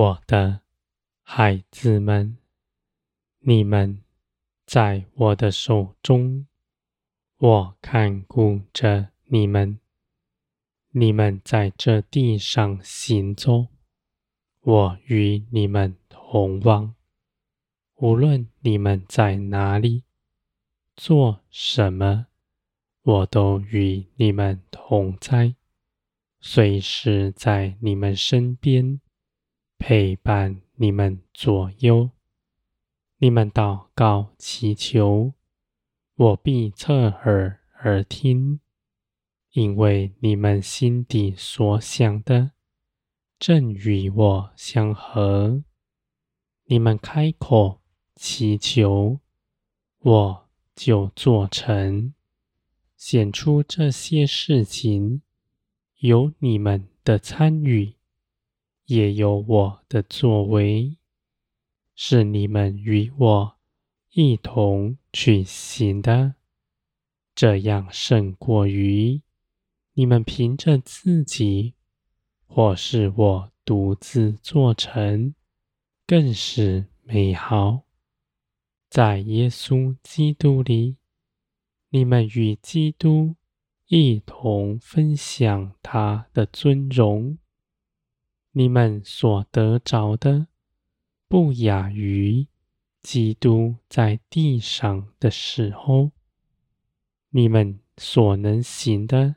我的孩子们，你们在我的手中，我看顾着你们。你们在这地上行走，我与你们同往。无论你们在哪里，做什么，我都与你们同在，随时在你们身边。陪伴你们左右，你们祷告祈求，我必侧耳而听，因为你们心底所想的，正与我相合。你们开口祈求，我就做成，显出这些事情，有你们的参与。也有我的作为，是你们与我一同去行的，这样胜过于你们凭着自己，或是我独自做成，更是美好。在耶稣基督里，你们与基督一同分享他的尊荣。你们所得着的，不亚于基督在地上的时候。你们所能行的，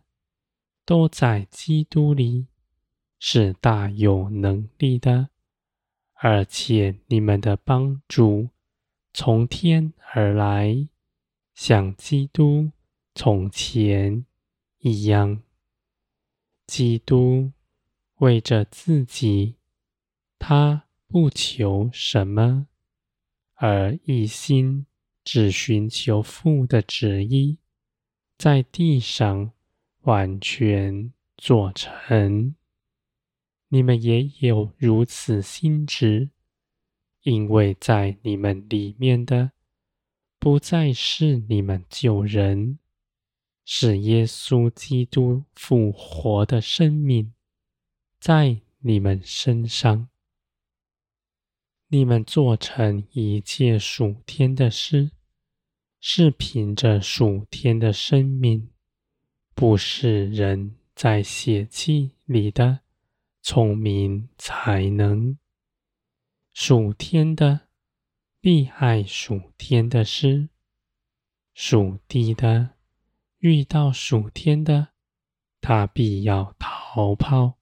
都在基督里，是大有能力的。而且你们的帮助从天而来，像基督从前一样。基督。为着自己，他不求什么，而一心只寻求父的旨意，在地上完全做成。你们也有如此心志，因为在你们里面的，不再是你们旧人，是耶稣基督复活的生命。在你们身上，你们做成一切属天的事，是凭着属天的生命，不是人在血气里的聪明才能。属天的必爱属天的事，属地的遇到属天的，他必要逃跑。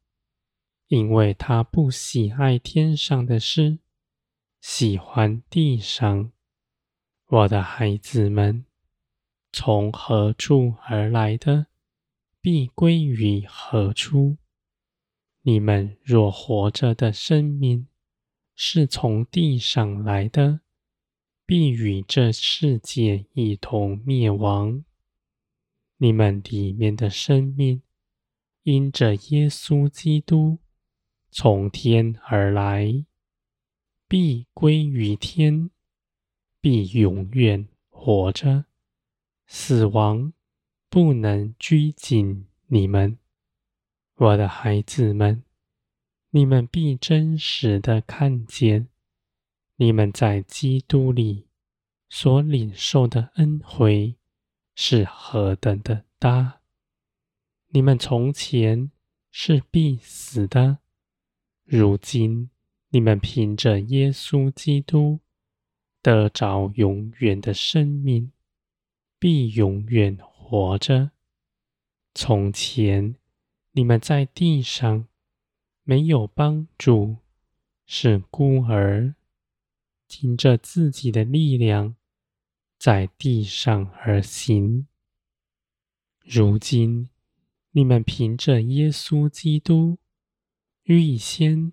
因为他不喜爱天上的事，喜欢地上。我的孩子们，从何处而来的，必归于何处。你们若活着的生命是从地上来的，必与这世界一同灭亡。你们里面的生命，因着耶稣基督。从天而来，必归于天，必永远活着。死亡不能拘谨你们，我的孩子们。你们必真实的看见，你们在基督里所领受的恩惠是何等的大。你们从前是必死的。如今，你们凭着耶稣基督得着永远的生命，必永远活着。从前，你们在地上没有帮助，是孤儿，凭着自己的力量在地上而行。如今，你们凭着耶稣基督。预先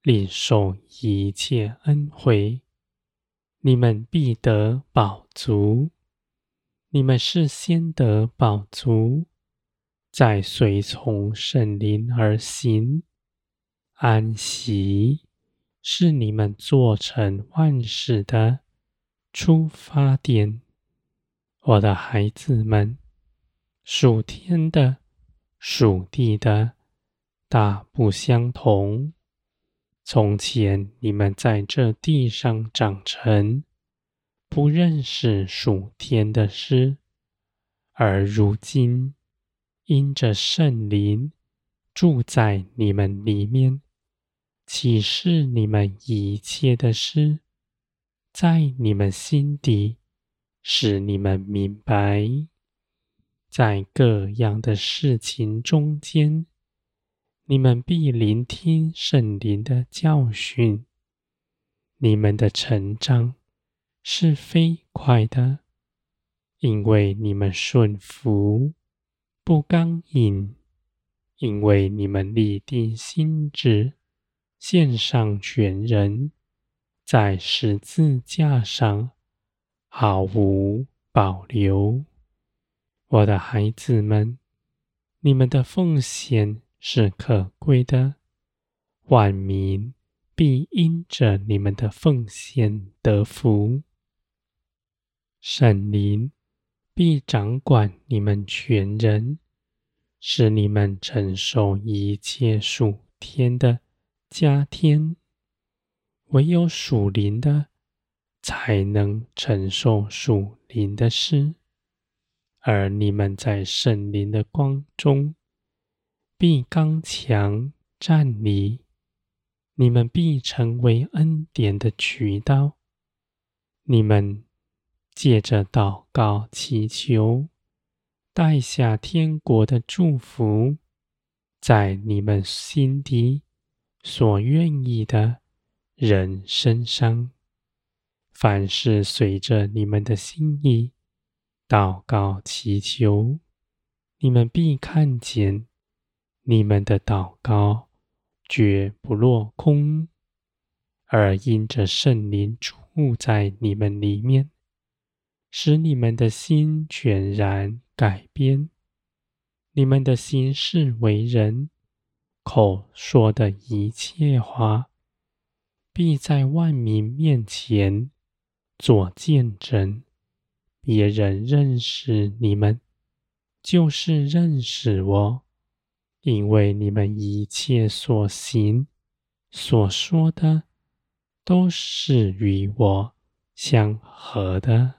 领受一切恩惠，你们必得饱足。你们是先得饱足，再随从圣灵而行。安息是你们做成万事的出发点。我的孩子们，属天的，属地的。大不相同。从前你们在这地上长成，不认识属天的诗，而如今因着圣灵住在你们里面，启示你们一切的事，在你们心底，使你们明白，在各样的事情中间。你们必聆听圣灵的教训，你们的成长是飞快的，因为你们顺服，不刚硬，因为你们立定心志，献上全人，在十字架上毫无保留。我的孩子们，你们的奉献。是可贵的，万民必因着你们的奉献得福。圣灵必掌管你们全人，使你们承受一切属天的加添。唯有属灵的，才能承受属灵的事，而你们在圣灵的光中。必刚强站立，你们必成为恩典的渠道。你们借着祷告祈求，带下天国的祝福，在你们心底所愿意的人身上。凡事随着你们的心意祷告祈求，你们必看见。你们的祷告绝不落空，而因着圣灵住在你们里面，使你们的心全然改变。你们的心事为人，口说的一切话，必在万民面前做见证。别人认识你们，就是认识我。因为你们一切所行、所说的，都是与我相合的。